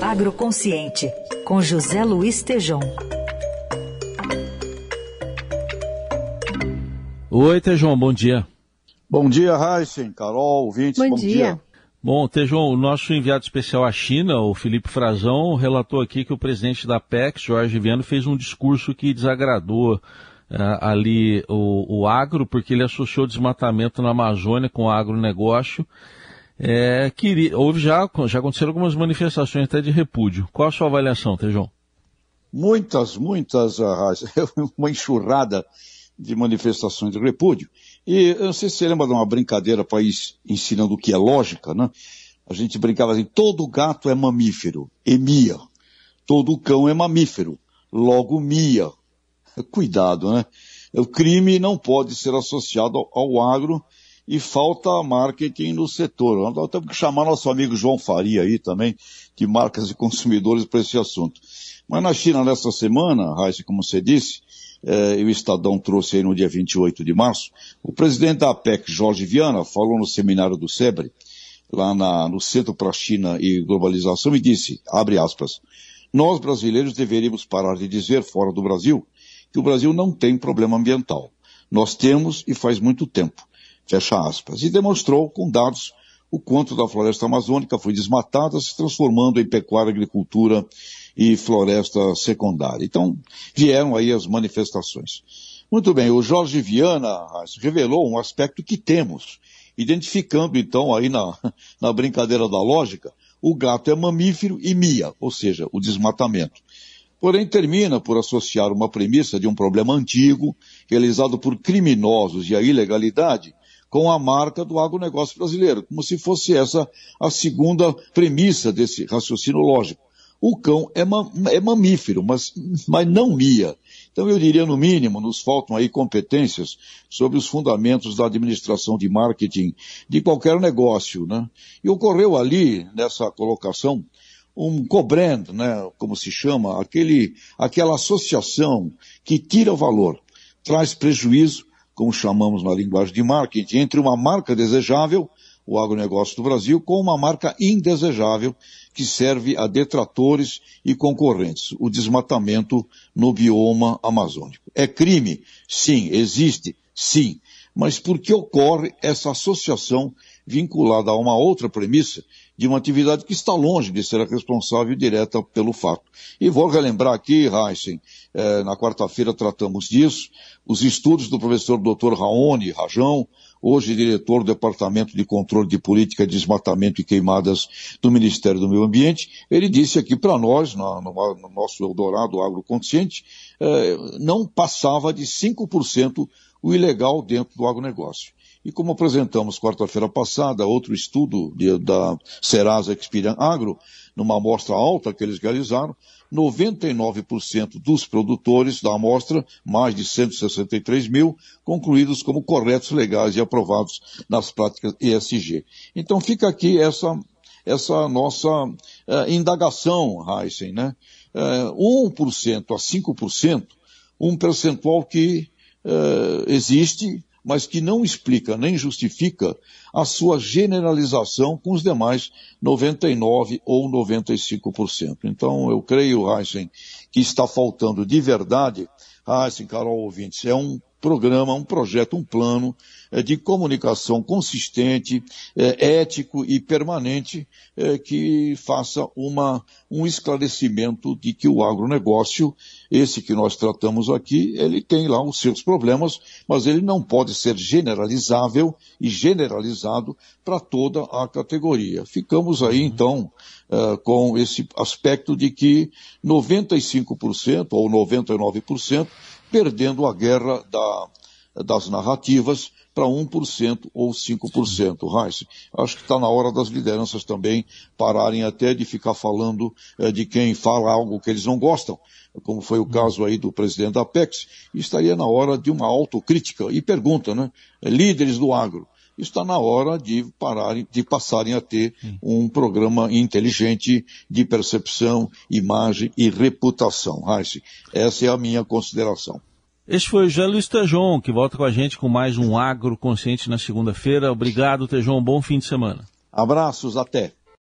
Agroconsciente, com José Luiz Tejom. Oi, Tejom, bom dia. Bom dia, Heisen, Carol, ouvintes, bom, bom dia. dia. Bom, Tejom, o nosso enviado especial à China, o Felipe Frazão, relatou aqui que o presidente da PEC, Jorge Viano, fez um discurso que desagradou Uh, ali o, o, agro, porque ele associou desmatamento na Amazônia com o agronegócio. É, que, houve já, já aconteceram algumas manifestações até de repúdio. Qual a sua avaliação, Tejão? Muitas, muitas, uma enxurrada de manifestações de repúdio. E eu não sei se você lembra de uma brincadeira para ir ensinando o que é lógica, né? A gente brincava assim, todo gato é mamífero, e mia. Todo cão é mamífero, logo mia. Cuidado, né? O crime não pode ser associado ao agro e falta marketing no setor. Nós temos que chamar nosso amigo João Faria aí também, de marcas e consumidores para esse assunto. Mas na China, nessa semana, Raíssa, como você disse, eh, o Estadão trouxe aí no dia 28 de março, o presidente da APEC, Jorge Viana, falou no seminário do SEBRE, lá na, no Centro para a China e Globalização, e disse, abre aspas, nós brasileiros deveríamos parar de dizer fora do Brasil que o Brasil não tem problema ambiental. Nós temos e faz muito tempo. Fecha aspas. E demonstrou com dados o quanto da floresta amazônica foi desmatada, se transformando em pecuária, agricultura e floresta secundária. Então, vieram aí as manifestações. Muito bem, o Jorge Viana revelou um aspecto que temos, identificando então aí na, na brincadeira da lógica, o gato é mamífero e mia, ou seja, o desmatamento porém termina por associar uma premissa de um problema antigo, realizado por criminosos e a ilegalidade, com a marca do agronegócio brasileiro, como se fosse essa a segunda premissa desse raciocínio lógico. O cão é, ma é mamífero, mas, mas não mia. Então eu diria, no mínimo, nos faltam aí competências sobre os fundamentos da administração de marketing de qualquer negócio, né? E ocorreu ali, nessa colocação, um co-brand, né, como se chama, aquele, aquela associação que tira valor, traz prejuízo, como chamamos na linguagem de marketing, entre uma marca desejável, o agronegócio do Brasil, com uma marca indesejável, que serve a detratores e concorrentes, o desmatamento no bioma amazônico. É crime? Sim. Existe? Sim. Mas por que ocorre essa associação vinculada a uma outra premissa de uma atividade que está longe de ser a responsável direta pelo fato. E vou relembrar aqui, Heisen, eh, na quarta-feira tratamos disso, os estudos do professor Dr. Raoni Rajão, hoje diretor do Departamento de Controle de Política de Desmatamento e Queimadas do Ministério do Meio Ambiente, ele disse aqui para nós, no, no, nosso Eldorado Agroconsciente, eh, não passava de 5% o ilegal dentro do agronegócio. E como apresentamos quarta-feira passada, outro estudo de, da Serasa Experian Agro, numa amostra alta que eles realizaram, 99% dos produtores da amostra, mais de 163 mil, concluídos como corretos, legais e aprovados nas práticas ESG. Então fica aqui essa, essa nossa uh, indagação, Heisen, né? Uh, 1% a 5%, um percentual que uh, existe mas que não explica nem justifica a sua generalização com os demais 99 ou 95%. Então, eu creio, Heisen, que está faltando de verdade, Heisen, Carol ouvintes, é um programa, um projeto, um plano é, de comunicação consistente, é, ético e permanente é, que faça uma, um esclarecimento de que o agronegócio, esse que nós tratamos aqui, ele tem lá os seus problemas, mas ele não pode ser generalizável e generalizado para toda a categoria. Ficamos aí, uhum. então, com esse aspecto de que 95% ou 99% perdendo a guerra da, das narrativas para 1% ou 5%. Reis, acho que está na hora das lideranças também pararem até de ficar falando eh, de quem fala algo que eles não gostam, como foi o hum. caso aí do presidente da Apex, e estaria na hora de uma autocrítica. E pergunta, né? Líderes do agro, está na hora de pararem, de passarem a ter um programa inteligente de percepção, imagem e reputação. Raíssa, essa é a minha consideração. Este foi o José Luiz Tejon, que volta com a gente com mais um Agro Consciente na segunda-feira. Obrigado, Tejon. Bom fim de semana. Abraços, até.